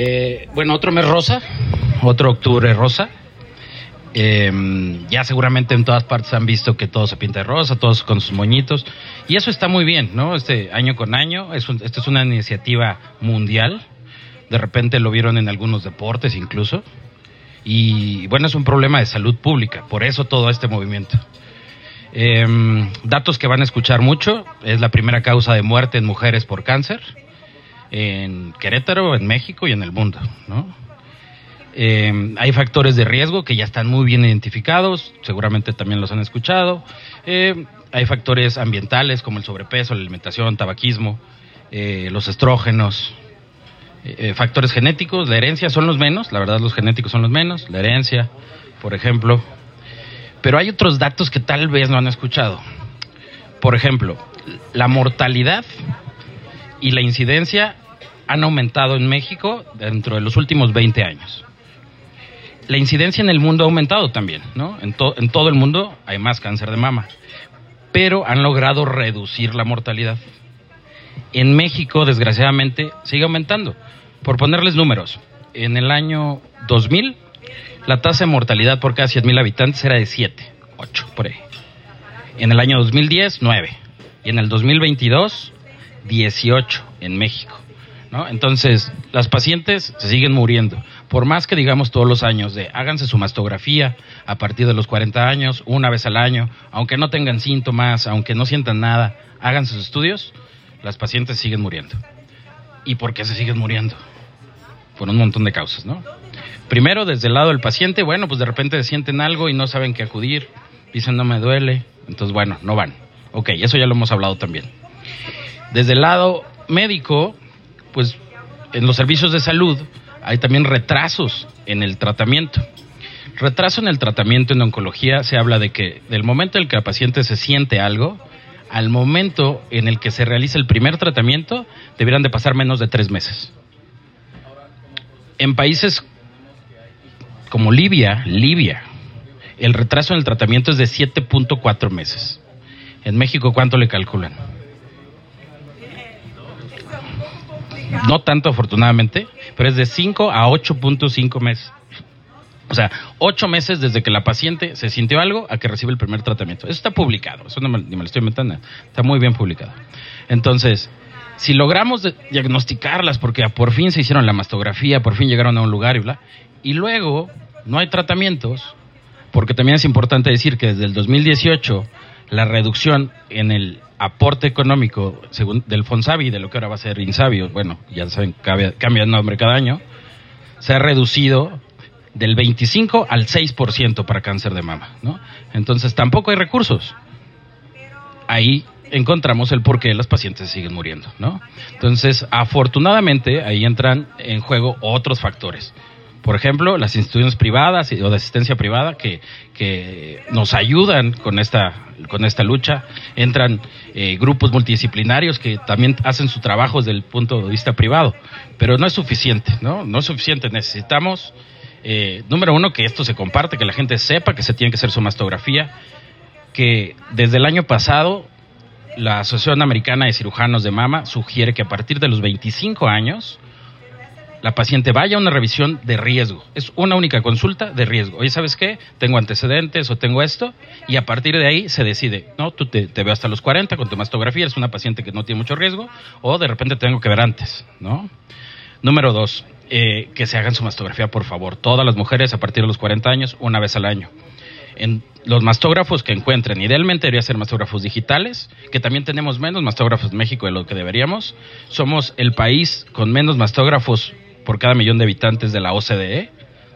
Eh, bueno, otro mes rosa, otro octubre rosa. Eh, ya seguramente en todas partes han visto que todo se pinta de rosa, todos con sus moñitos. Y eso está muy bien, ¿no? Este año con año, es un- esta es una iniciativa mundial. De repente lo vieron en algunos deportes incluso. Y bueno, es un problema de salud pública, por eso todo este movimiento. Em, datos que van a escuchar mucho, es la primera causa de muerte en mujeres por cáncer en Querétaro, en México y en el mundo, ¿no? Eh, hay factores de riesgo que ya están muy bien identificados, seguramente también los han escuchado. Eh, hay factores ambientales como el sobrepeso, la alimentación, tabaquismo, eh, los estrógenos. Factores genéticos, la herencia son los menos, la verdad los genéticos son los menos, la herencia, por ejemplo. Pero hay otros datos que tal vez no han escuchado. Por ejemplo, la mortalidad y la incidencia han aumentado en México dentro de los últimos 20 años. La incidencia en el mundo ha aumentado también, ¿no? En, to- en todo el mundo hay más cáncer de mama, pero han logrado reducir la mortalidad. En México, desgraciadamente, sigue aumentando. Por ponerles números, en el año 2000, la tasa de mortalidad por cada 100.000 habitantes era de 7, 8, por ahí. En el año 2010, 9. Y en el 2022, 18 en México. ¿no? Entonces, las pacientes se siguen muriendo. Por más que digamos todos los años de háganse su mastografía a partir de los 40 años, una vez al año, aunque no tengan síntomas, aunque no sientan nada, hagan sus estudios, las pacientes siguen muriendo. ¿Y por qué se siguen muriendo? Por un montón de causas, ¿no? Primero, desde el lado del paciente, bueno, pues de repente sienten algo y no saben qué acudir, dicen no me duele, entonces bueno, no van. Ok, eso ya lo hemos hablado también. Desde el lado médico, pues en los servicios de salud hay también retrasos en el tratamiento. Retraso en el tratamiento en oncología se habla de que del momento en el que el paciente se siente algo, al momento en el que se realiza el primer tratamiento, deberán de pasar menos de tres meses. En países como Libia, Libia, el retraso en el tratamiento es de 7.4 meses. En México, ¿cuánto le calculan? No tanto afortunadamente, pero es de 5 a 8.5 meses. O sea, 8 meses desde que la paciente se sintió algo a que recibe el primer tratamiento. Eso está publicado, eso no me, ni me lo estoy inventando, está muy bien publicado. Entonces, si logramos diagnosticarlas, porque por fin se hicieron la mastografía, por fin llegaron a un lugar y bla, y luego no hay tratamientos, porque también es importante decir que desde el 2018 la reducción en el aporte económico según del Fonsavi, de lo que ahora va a ser Insabi, bueno, ya saben, cambia, cambia de nombre cada año, se ha reducido del 25 al 6% para cáncer de mama, ¿no? Entonces tampoco hay recursos. Ahí encontramos el por qué las pacientes siguen muriendo, ¿no? Entonces, afortunadamente, ahí entran en juego otros factores. Por ejemplo, las instituciones privadas o de asistencia privada que, que nos ayudan con esta, con esta lucha. Entran eh, grupos multidisciplinarios que también hacen su trabajo desde el punto de vista privado. Pero no es suficiente, ¿no? No es suficiente. Necesitamos, eh, número uno, que esto se comparte, que la gente sepa que se tiene que hacer su mastografía, que desde el año pasado la Asociación Americana de Cirujanos de Mama sugiere que a partir de los 25 años la paciente vaya a una revisión de riesgo. Es una única consulta de riesgo. Oye, ¿sabes qué? Tengo antecedentes o tengo esto. Y a partir de ahí se decide, no, tú te, te veo hasta los 40 con tu mastografía, es una paciente que no tiene mucho riesgo, o de repente tengo que ver antes, ¿no? Número dos, eh, que se hagan su mastografía, por favor. Todas las mujeres a partir de los 40 años, una vez al año. En los mastógrafos que encuentren, idealmente debería ser mastógrafos digitales, que también tenemos menos mastógrafos en México de lo que deberíamos. Somos el país con menos mastógrafos por cada millón de habitantes de la OCDE.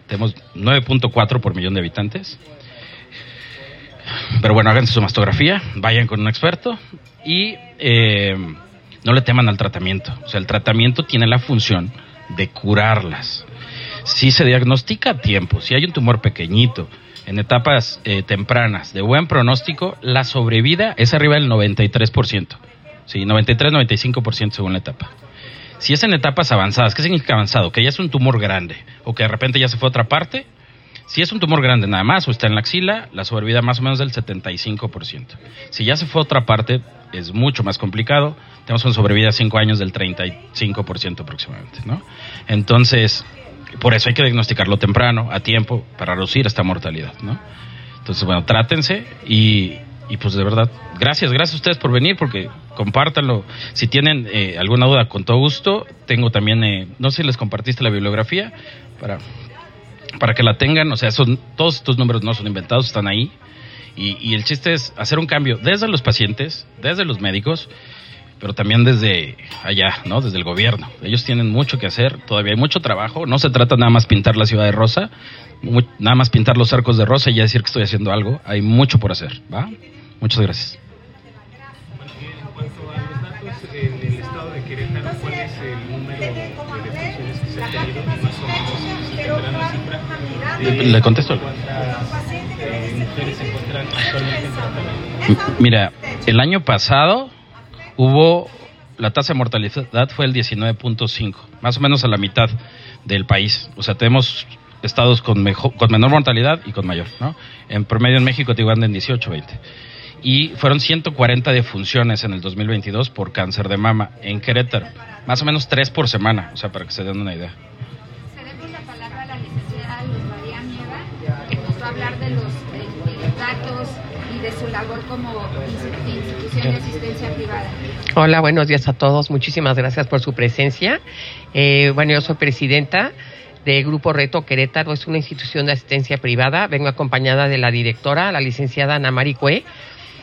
Tenemos 9.4 por millón de habitantes. Pero bueno, háganse su mastografía, vayan con un experto y eh, no le teman al tratamiento. O sea, el tratamiento tiene la función de curarlas. Si se diagnostica a tiempo, si hay un tumor pequeñito, en etapas eh, tempranas de buen pronóstico, la sobrevida es arriba del 93%. Sí, 93-95% según la etapa. Si es en etapas avanzadas, ¿qué significa avanzado? Que ya es un tumor grande o que de repente ya se fue a otra parte. Si es un tumor grande nada más o está en la axila, la sobrevida más o menos del 75%. Si ya se fue a otra parte, es mucho más complicado. Tenemos una sobrevida de 5 años del 35% aproximadamente, ¿no? Entonces, por eso hay que diagnosticarlo temprano, a tiempo, para reducir esta mortalidad, ¿no? Entonces, bueno, trátense y, y pues de verdad, gracias, gracias a ustedes por venir, porque compártanlo. Si tienen eh, alguna duda, con todo gusto. Tengo también, eh, no sé si les compartiste la bibliografía para, para que la tengan. O sea, son, todos estos números no son inventados, están ahí. Y, y el chiste es hacer un cambio desde los pacientes, desde los médicos, pero también desde allá, ¿no? Desde el gobierno. Ellos tienen mucho que hacer, todavía hay mucho trabajo. No se trata nada más pintar la ciudad de rosa, nada más pintar los arcos de rosa y ya decir que estoy haciendo algo. Hay mucho por hacer, ¿va? Muchas gracias. Cifra. Le contesto. ¿Cuántas eh? Mira, el año pasado hubo la tasa de mortalidad fue el 19.5, más o menos a la mitad del país. O sea, tenemos estados con, mejor, con menor mortalidad y con mayor, ¿no? En promedio en México te igual en 18, 20. Y fueron 140 defunciones en el 2022 por cáncer de mama en Querétaro, más o menos tres por semana, o sea, para que se den una idea. Cedemos la palabra a la licenciada Luz María Mieva, que nos va a hablar de los eh, datos y de su labor como insti- institución de asistencia privada. Hola, buenos días a todos. Muchísimas gracias por su presencia. Eh, bueno, yo soy presidenta de Grupo Reto Querétaro. Es una institución de asistencia privada. Vengo acompañada de la directora, la licenciada Ana Mari Cue.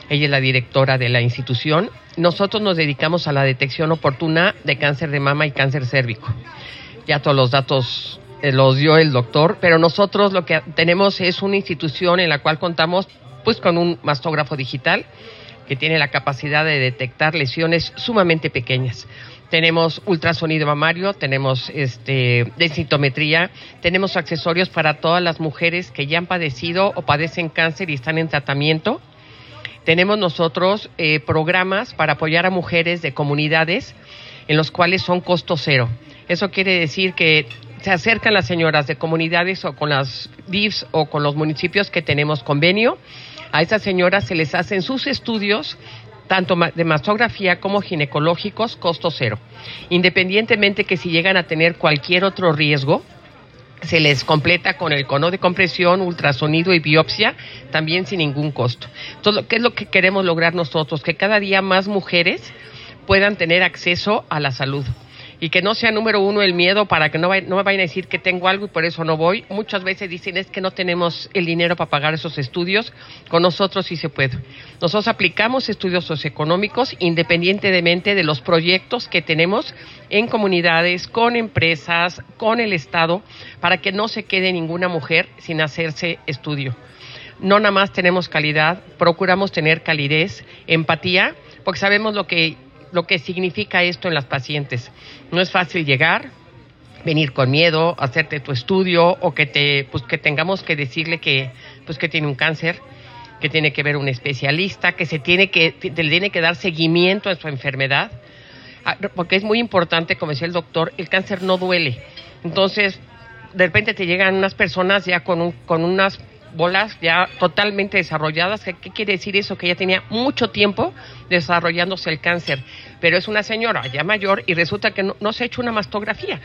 Ella es la directora de la institución. Nosotros nos dedicamos a la detección oportuna de cáncer de mama y cáncer cérvico. Ya todos los datos eh, los dio el doctor, pero nosotros lo que tenemos es una institución en la cual contamos pues con un mastógrafo digital que tiene la capacidad de detectar lesiones sumamente pequeñas. Tenemos ultrasonido mamario, tenemos este, densitometría, tenemos accesorios para todas las mujeres que ya han padecido o padecen cáncer y están en tratamiento. Tenemos nosotros eh, programas para apoyar a mujeres de comunidades en los cuales son costo cero. Eso quiere decir que se acercan las señoras de comunidades o con las DIFs o con los municipios que tenemos convenio. A esas señoras se les hacen sus estudios tanto de mastografía como ginecológicos, costo cero. Independientemente que si llegan a tener cualquier otro riesgo, se les completa con el cono de compresión, ultrasonido y biopsia, también sin ningún costo. Entonces, ¿qué es lo que queremos lograr nosotros? Que cada día más mujeres puedan tener acceso a la salud. Y que no sea número uno el miedo para que no, no me vayan a decir que tengo algo y por eso no voy. Muchas veces dicen es que no tenemos el dinero para pagar esos estudios. Con nosotros sí se puede. Nosotros aplicamos estudios socioeconómicos independientemente de los proyectos que tenemos en comunidades, con empresas, con el Estado, para que no se quede ninguna mujer sin hacerse estudio no nada más tenemos calidad, procuramos tener calidez, empatía, porque sabemos lo que, lo que significa esto en las pacientes. No es fácil llegar, venir con miedo, hacerte tu estudio o que te, pues que tengamos que decirle que, pues que tiene un cáncer, que tiene que ver un especialista, que se tiene que, le tiene que dar seguimiento a su enfermedad, Ah, porque es muy importante, como decía el doctor, el cáncer no duele. Entonces, de repente te llegan unas personas ya con, un- con unas bolas ya totalmente desarrolladas. ¿Qué, quiere decir eso? Que ya tenía mucho tiempo desarrollándose el cáncer, pero es una señora ya mayor y resulta que no, no se ha hecho una mastografía.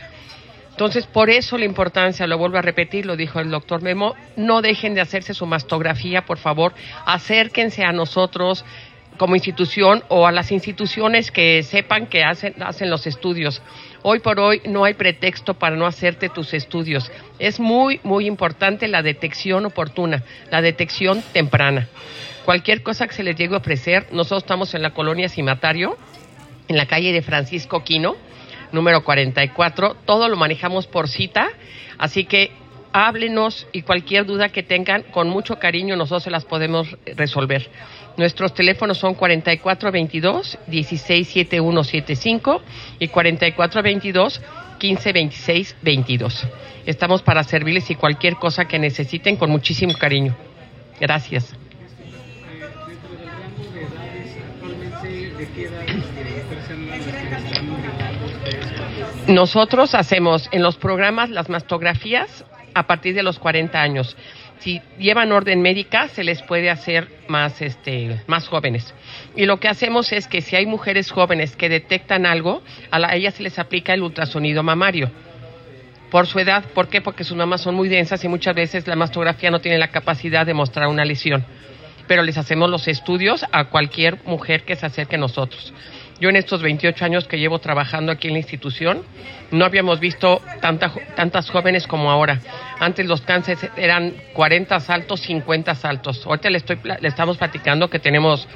Entonces, por eso la importancia, lo vuelvo a repetir, lo dijo el doctor Memo, no dejen de hacerse su mastografía, por favor, acérquense a nosotros como institución o a las instituciones que sepan que hacen, hacen los estudios. Hoy por hoy no hay pretexto para no hacerte tus estudios. Es muy, muy importante la detección oportuna, la detección temprana. Cualquier cosa que se les llegue a ofrecer, nosotros estamos en la colonia Cimatario, en la calle de Francisco Quino, número 44. Todo lo manejamos por cita, así que háblenos y cualquier duda que tengan, con mucho cariño nosotros se las podemos resolver. Nuestros teléfonos son 4422-167175 y 4422-152622. Estamos para servirles y cualquier cosa que necesiten con muchísimo cariño. Gracias. Nosotros hacemos en los programas las mastografías a partir de los 40 años. Si llevan orden médica, se les puede hacer más, este, más jóvenes. Y lo que hacemos es que si hay mujeres jóvenes que detectan algo, a, la, a ellas se les aplica el ultrasonido mamario por su edad. ¿Por qué? Porque sus mamas son muy densas y muchas veces la mastografía no tiene la capacidad de mostrar una lesión. Pero les hacemos los estudios a cualquier mujer que se acerque a nosotros. Yo en estos 28 años que llevo trabajando aquí en la institución, no habíamos visto tanta, tantas jóvenes como ahora. Antes los cánceres eran 40 saltos, 50 saltos. Ahorita le, estoy, le estamos platicando que tenemos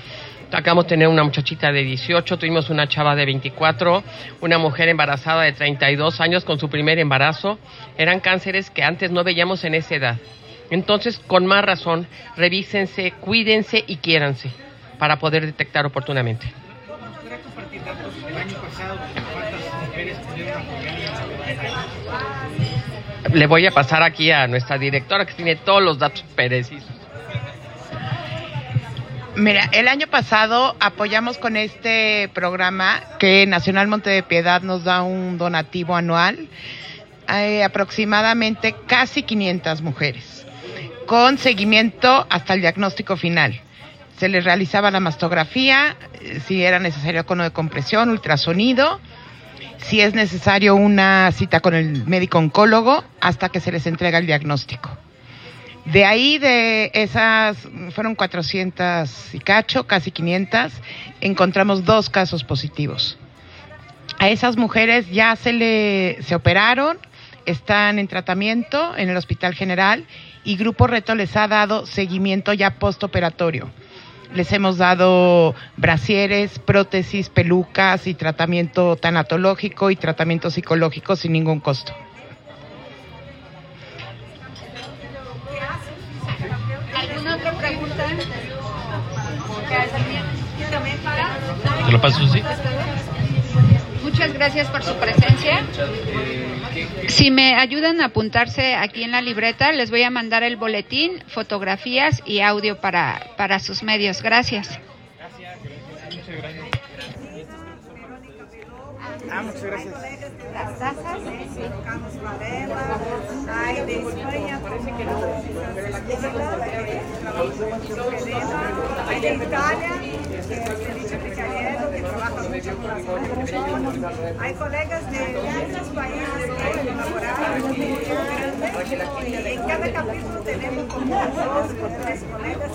Acabamos de tener una muchachita de 18, tuvimos una chava de 24, una mujer embarazada de 32 años con su primer embarazo. Eran cánceres que antes no veíamos en esa edad. Entonces, con más razón, revísense, cuídense y quiéranse para poder detectar oportunamente. Le voy a pasar aquí a nuestra directora que tiene todos los datos precisos. Mira, el año pasado apoyamos con este programa que Nacional Monte de Piedad nos da un donativo anual, eh, aproximadamente casi 500 mujeres, con seguimiento hasta el diagnóstico final. Se les realizaba la mastografía, eh, si era necesario cono de compresión, ultrasonido, si es necesario una cita con el médico oncólogo hasta que se les entrega el diagnóstico. De ahí, de esas, fueron 400 y cacho, casi 500, encontramos dos casos positivos. A esas mujeres ya se le se operaron, están en tratamiento en el Hospital General y Grupo Reto les ha dado seguimiento ya postoperatorio. Les hemos dado brasieres, prótesis, pelucas y tratamiento tanatológico y tratamiento psicológico sin ningún costo. ¿Se lo paso así? Muchas gracias por su presencia. Si me ayudan a apuntarse aquí en la libreta, les voy a mandar el boletín, fotografías y audio para, para sus medios. Gracias. Ah, muchas gracias. Las tasas, Carlos Varela, hay de. Hay de Italia, Felicio Picariello, que trabaja mucho con las organizaciones. Hay colegas de muchos países que colaboraron, y en cada capítulo tenemos como dos o tres colegas